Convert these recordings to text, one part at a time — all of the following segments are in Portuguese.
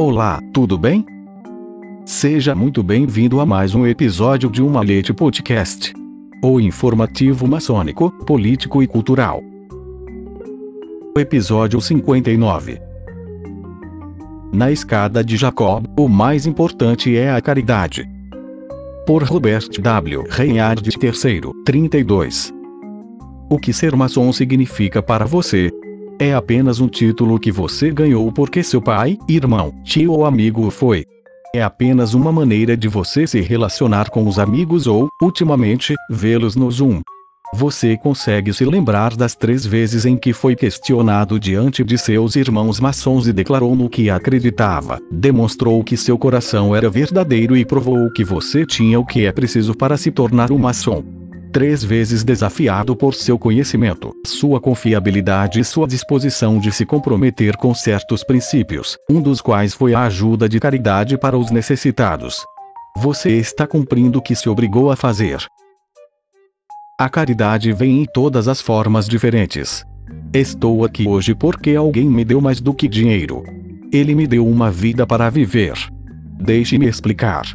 Olá, tudo bem? Seja muito bem-vindo a mais um episódio de Uma Leite Podcast. O informativo maçônico, político e cultural. Episódio 59. Na escada de Jacob, o mais importante é a caridade. Por Robert W. Reinhard III, 32. O que ser maçom significa para você, é apenas um título que você ganhou porque seu pai, irmão, tio ou amigo o foi. É apenas uma maneira de você se relacionar com os amigos ou, ultimamente, vê-los no Zoom. Você consegue se lembrar das três vezes em que foi questionado diante de seus irmãos maçons e declarou no que acreditava, demonstrou que seu coração era verdadeiro e provou que você tinha o que é preciso para se tornar um maçom três vezes desafiado por seu conhecimento, sua confiabilidade e sua disposição de se comprometer com certos princípios, um dos quais foi a ajuda de caridade para os necessitados. Você está cumprindo o que se obrigou a fazer. A caridade vem em todas as formas diferentes. Estou aqui hoje porque alguém me deu mais do que dinheiro. Ele me deu uma vida para viver. Deixe-me explicar.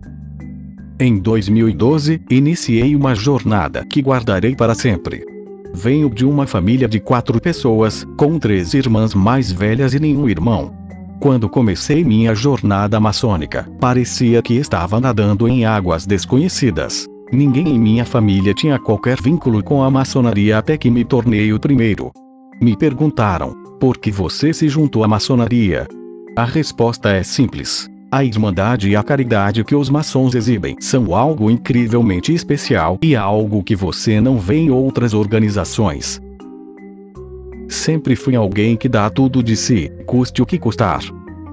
Em 2012, iniciei uma jornada que guardarei para sempre. Venho de uma família de quatro pessoas, com três irmãs mais velhas e nenhum irmão. Quando comecei minha jornada maçônica, parecia que estava nadando em águas desconhecidas. Ninguém em minha família tinha qualquer vínculo com a maçonaria até que me tornei o primeiro. Me perguntaram: por que você se juntou à maçonaria? A resposta é simples. A irmandade e a caridade que os maçons exibem são algo incrivelmente especial e algo que você não vê em outras organizações. Sempre fui alguém que dá tudo de si, custe o que custar.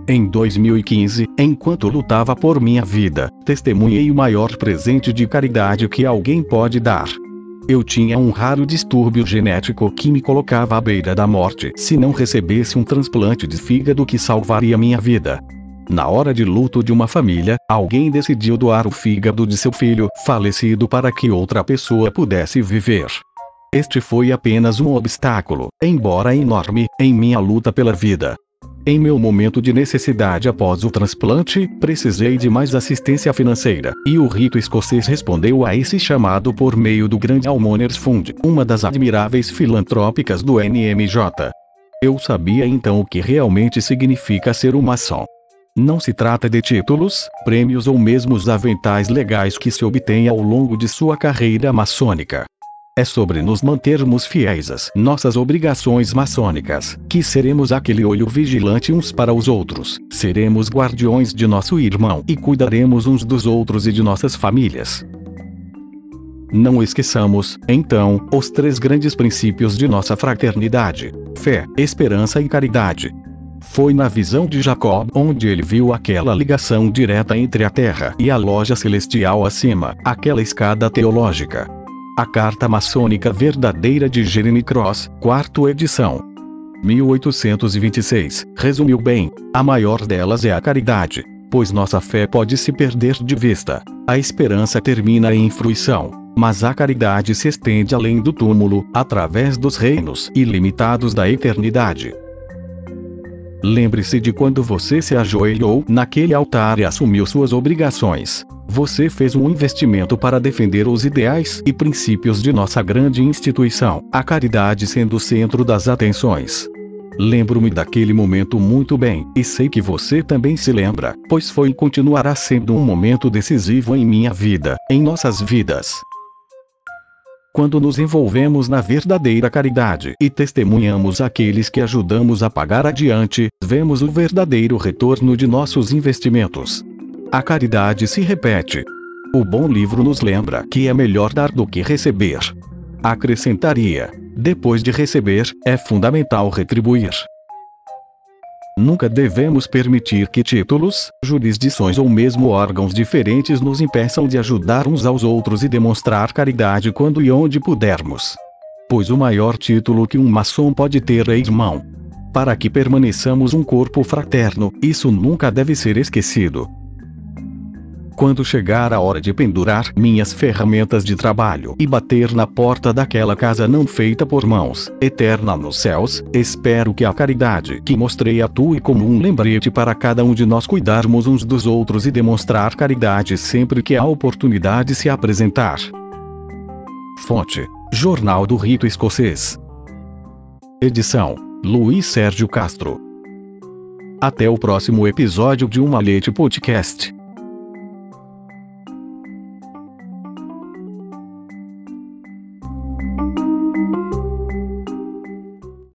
Em 2015, enquanto lutava por minha vida, testemunhei o maior presente de caridade que alguém pode dar. Eu tinha um raro distúrbio genético que me colocava à beira da morte se não recebesse um transplante de fígado que salvaria minha vida. Na hora de luto de uma família, alguém decidiu doar o fígado de seu filho, falecido para que outra pessoa pudesse viver. Este foi apenas um obstáculo, embora enorme, em minha luta pela vida. Em meu momento de necessidade após o transplante, precisei de mais assistência financeira, e o rito escocês respondeu a esse chamado por meio do Grande Almoners Fund, uma das admiráveis filantrópicas do NMJ. Eu sabia então o que realmente significa ser um maçom. Não se trata de títulos, prêmios ou mesmo os aventais legais que se obtém ao longo de sua carreira maçônica. É sobre nos mantermos fiéis às nossas obrigações maçônicas, que seremos aquele olho vigilante uns para os outros, seremos guardiões de nosso irmão e cuidaremos uns dos outros e de nossas famílias. Não esqueçamos, então, os três grandes princípios de nossa fraternidade: fé, esperança e caridade, foi na visão de Jacob onde ele viu aquela ligação direta entre a terra e a loja celestial acima, aquela escada teológica. A Carta Maçônica Verdadeira de Jeremy Cross, quarto edição. 1826, resumiu bem: a maior delas é a caridade, pois nossa fé pode se perder de vista. A esperança termina em fruição, mas a caridade se estende além do túmulo, através dos reinos ilimitados da eternidade. Lembre-se de quando você se ajoelhou naquele altar e assumiu suas obrigações. Você fez um investimento para defender os ideais e princípios de nossa grande instituição, a caridade sendo o centro das atenções. Lembro-me daquele momento muito bem, e sei que você também se lembra, pois foi e continuará sendo um momento decisivo em minha vida, em nossas vidas. Quando nos envolvemos na verdadeira caridade e testemunhamos aqueles que ajudamos a pagar adiante, vemos o verdadeiro retorno de nossos investimentos. A caridade se repete. O bom livro nos lembra que é melhor dar do que receber. Acrescentaria: depois de receber, é fundamental retribuir. Nunca devemos permitir que títulos, jurisdições ou mesmo órgãos diferentes nos impeçam de ajudar uns aos outros e demonstrar caridade quando e onde pudermos. Pois o maior título que um maçom pode ter é irmão. Para que permaneçamos um corpo fraterno, isso nunca deve ser esquecido. Quando chegar a hora de pendurar minhas ferramentas de trabalho e bater na porta daquela casa não feita por mãos, eterna nos céus, espero que a caridade que mostrei atue como um lembrete para cada um de nós cuidarmos uns dos outros e demonstrar caridade sempre que a oportunidade se apresentar. Fonte: Jornal do Rito Escocês. Edição: Luiz Sérgio Castro. Até o próximo episódio de Uma Leite Podcast.